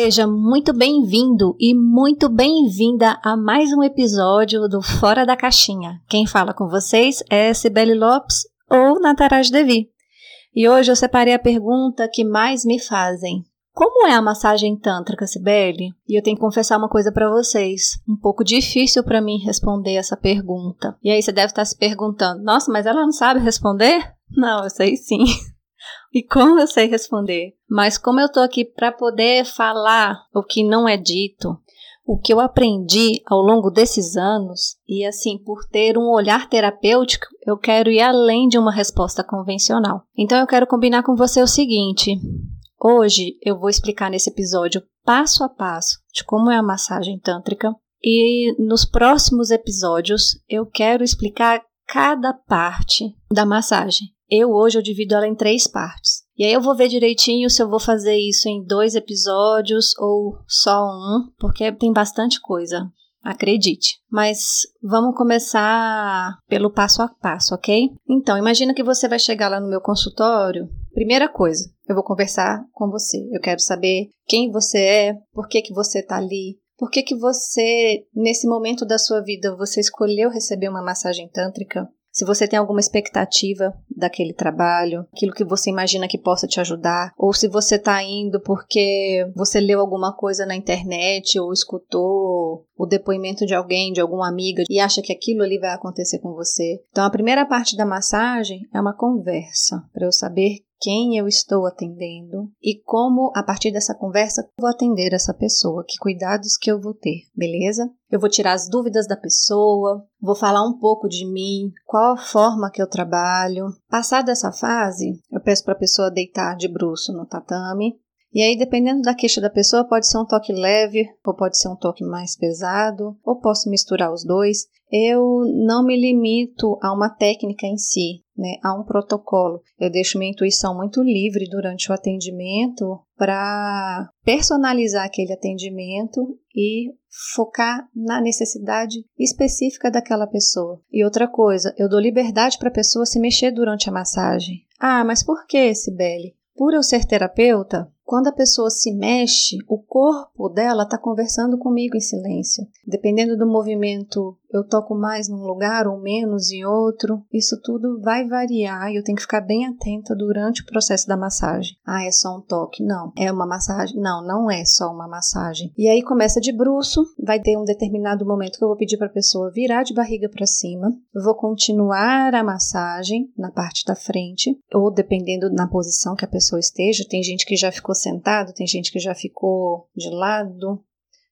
Seja muito bem-vindo e muito bem-vinda a mais um episódio do Fora da Caixinha. Quem fala com vocês é Sibeli Lopes ou Nataraj Devi. E hoje eu separei a pergunta que mais me fazem. Como é a massagem tântrica, Sibeli? E eu tenho que confessar uma coisa para vocês. Um pouco difícil para mim responder essa pergunta. E aí você deve estar se perguntando: nossa, mas ela não sabe responder? Não, eu sei sim. E como eu sei responder? Mas como eu tô aqui para poder falar o que não é dito, o que eu aprendi ao longo desses anos, e assim, por ter um olhar terapêutico, eu quero ir além de uma resposta convencional. Então eu quero combinar com você o seguinte: hoje eu vou explicar nesse episódio passo a passo de como é a massagem tântrica, e nos próximos episódios eu quero explicar cada parte da massagem. Eu hoje eu divido ela em três partes. E aí eu vou ver direitinho se eu vou fazer isso em dois episódios ou só um, porque tem bastante coisa. Acredite. Mas vamos começar pelo passo a passo, ok? Então, imagina que você vai chegar lá no meu consultório. Primeira coisa, eu vou conversar com você. Eu quero saber quem você é, por que, que você está ali, por que, que você, nesse momento da sua vida, você escolheu receber uma massagem tântrica? Se você tem alguma expectativa daquele trabalho, aquilo que você imagina que possa te ajudar, ou se você está indo porque você leu alguma coisa na internet ou escutou o depoimento de alguém, de alguma amiga e acha que aquilo ali vai acontecer com você. Então a primeira parte da massagem é uma conversa para eu saber quem eu estou atendendo e como, a partir dessa conversa, vou atender essa pessoa, que cuidados que eu vou ter, beleza? Eu vou tirar as dúvidas da pessoa, vou falar um pouco de mim, qual a forma que eu trabalho. Passada essa fase, eu peço para a pessoa deitar de bruço no tatame, e aí, dependendo da queixa da pessoa, pode ser um toque leve, ou pode ser um toque mais pesado, ou posso misturar os dois. Eu não me limito a uma técnica em si, né, a um protocolo. Eu deixo minha intuição muito livre durante o atendimento para personalizar aquele atendimento e focar na necessidade específica daquela pessoa. E outra coisa, eu dou liberdade para a pessoa se mexer durante a massagem. Ah, mas por que, Sibeli? Por eu ser terapeuta, quando a pessoa se mexe, o corpo dela está conversando comigo em silêncio. Dependendo do movimento, eu toco mais num lugar ou menos em outro. Isso tudo vai variar e eu tenho que ficar bem atenta durante o processo da massagem. Ah, é só um toque? Não. É uma massagem? Não, não é só uma massagem. E aí começa de bruço, vai ter um determinado momento que eu vou pedir para a pessoa virar de barriga para cima. Vou continuar a massagem na parte da frente, ou dependendo na posição que a pessoa esteja. Tem gente que já ficou sentado, tem gente que já ficou de lado,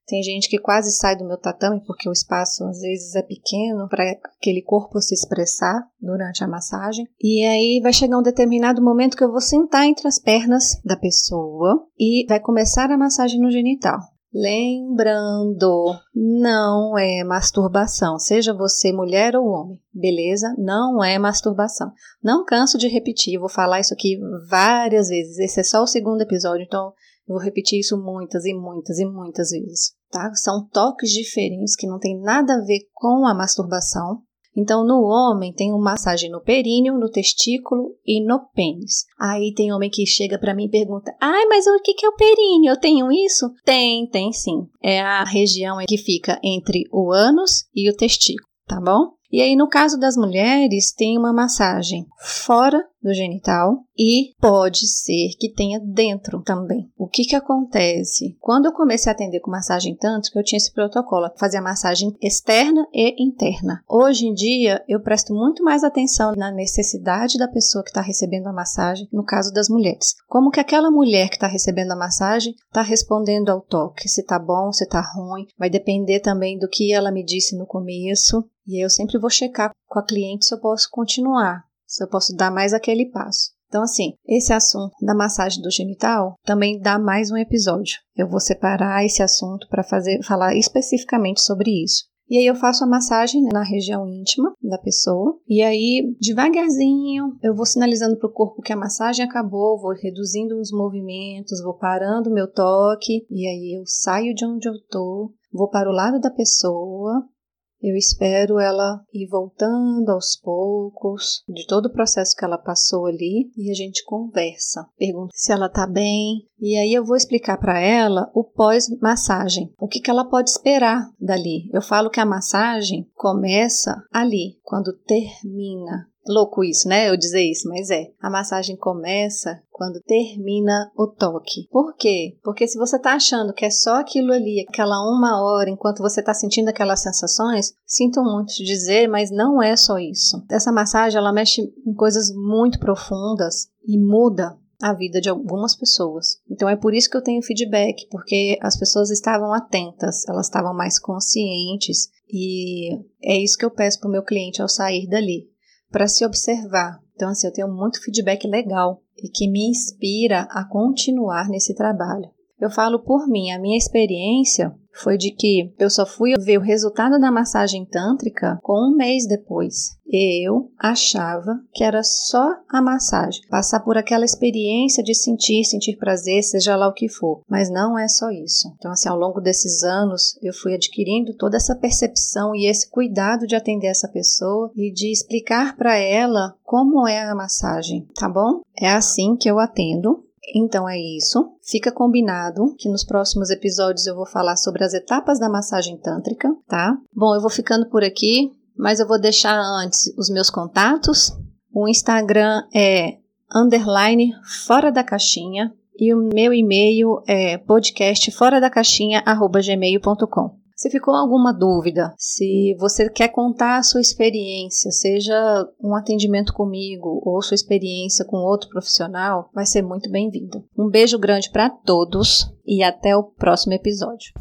tem gente que quase sai do meu tatame porque o espaço às vezes é pequeno para aquele corpo se expressar durante a massagem. E aí vai chegar um determinado momento que eu vou sentar entre as pernas da pessoa e vai começar a massagem no genital. Lembrando, não é masturbação, seja você mulher ou homem, beleza? Não é masturbação. Não canso de repetir, vou falar isso aqui várias vezes. Esse é só o segundo episódio, então vou repetir isso muitas e muitas e muitas vezes, tá? São toques diferentes que não tem nada a ver com a masturbação, então, no homem, tem uma massagem no períneo, no testículo e no pênis. Aí tem homem que chega para mim e pergunta: Ai, mas o que é o períneo? Eu tenho isso? Tem, tem sim. É a região que fica entre o ânus e o testículo, tá bom? E aí, no caso das mulheres, tem uma massagem fora do genital e pode ser que tenha dentro também. O que que acontece? Quando eu comecei a atender com massagem tântrica, eu tinha esse protocolo, fazer a massagem externa e interna. Hoje em dia, eu presto muito mais atenção na necessidade da pessoa que está recebendo a massagem, no caso das mulheres. Como que aquela mulher que está recebendo a massagem está respondendo ao toque, se está bom, se está ruim, vai depender também do que ela me disse no começo. E aí eu sempre vou checar com a cliente se eu posso continuar se eu posso dar mais aquele passo. Então, assim, esse assunto da massagem do genital também dá mais um episódio. Eu vou separar esse assunto para fazer falar especificamente sobre isso. E aí eu faço a massagem na região íntima da pessoa. E aí, devagarzinho, eu vou sinalizando para o corpo que a massagem acabou, vou reduzindo os movimentos, vou parando o meu toque. E aí eu saio de onde eu tô, vou para o lado da pessoa, eu espero ela ir voltando aos poucos de todo o processo que ela passou ali e a gente conversa. Pergunta se ela tá bem e aí eu vou explicar para ela o pós-massagem, o que, que ela pode esperar dali. Eu falo que a massagem começa ali, quando termina. Louco isso, né? Eu dizer isso, mas é. A massagem começa quando termina o toque. Por quê? Porque se você está achando que é só aquilo ali, aquela uma hora, enquanto você está sentindo aquelas sensações, sinto muito te dizer, mas não é só isso. Essa massagem ela mexe em coisas muito profundas e muda a vida de algumas pessoas. Então é por isso que eu tenho feedback, porque as pessoas estavam atentas, elas estavam mais conscientes e é isso que eu peço para o meu cliente ao sair dali para se observar. Então, assim, eu tenho muito feedback legal e que me inspira a continuar nesse trabalho. Eu falo por mim, a minha experiência foi de que eu só fui ver o resultado da massagem tântrica com um mês depois. Eu achava que era só a massagem, passar por aquela experiência de sentir, sentir prazer, seja lá o que for. Mas não é só isso. Então, assim, ao longo desses anos, eu fui adquirindo toda essa percepção e esse cuidado de atender essa pessoa e de explicar para ela como é a massagem, tá bom? É assim que eu atendo então é isso. Fica combinado que nos próximos episódios eu vou falar sobre as etapas da massagem tântrica, tá? Bom, eu vou ficando por aqui, mas eu vou deixar antes os meus contatos. O Instagram é underline fora da caixinha e o meu e-mail é podcastforadacaixinha@gmail.com. Se ficou alguma dúvida, se você quer contar a sua experiência, seja um atendimento comigo ou sua experiência com outro profissional, vai ser muito bem-vindo. Um beijo grande para todos e até o próximo episódio.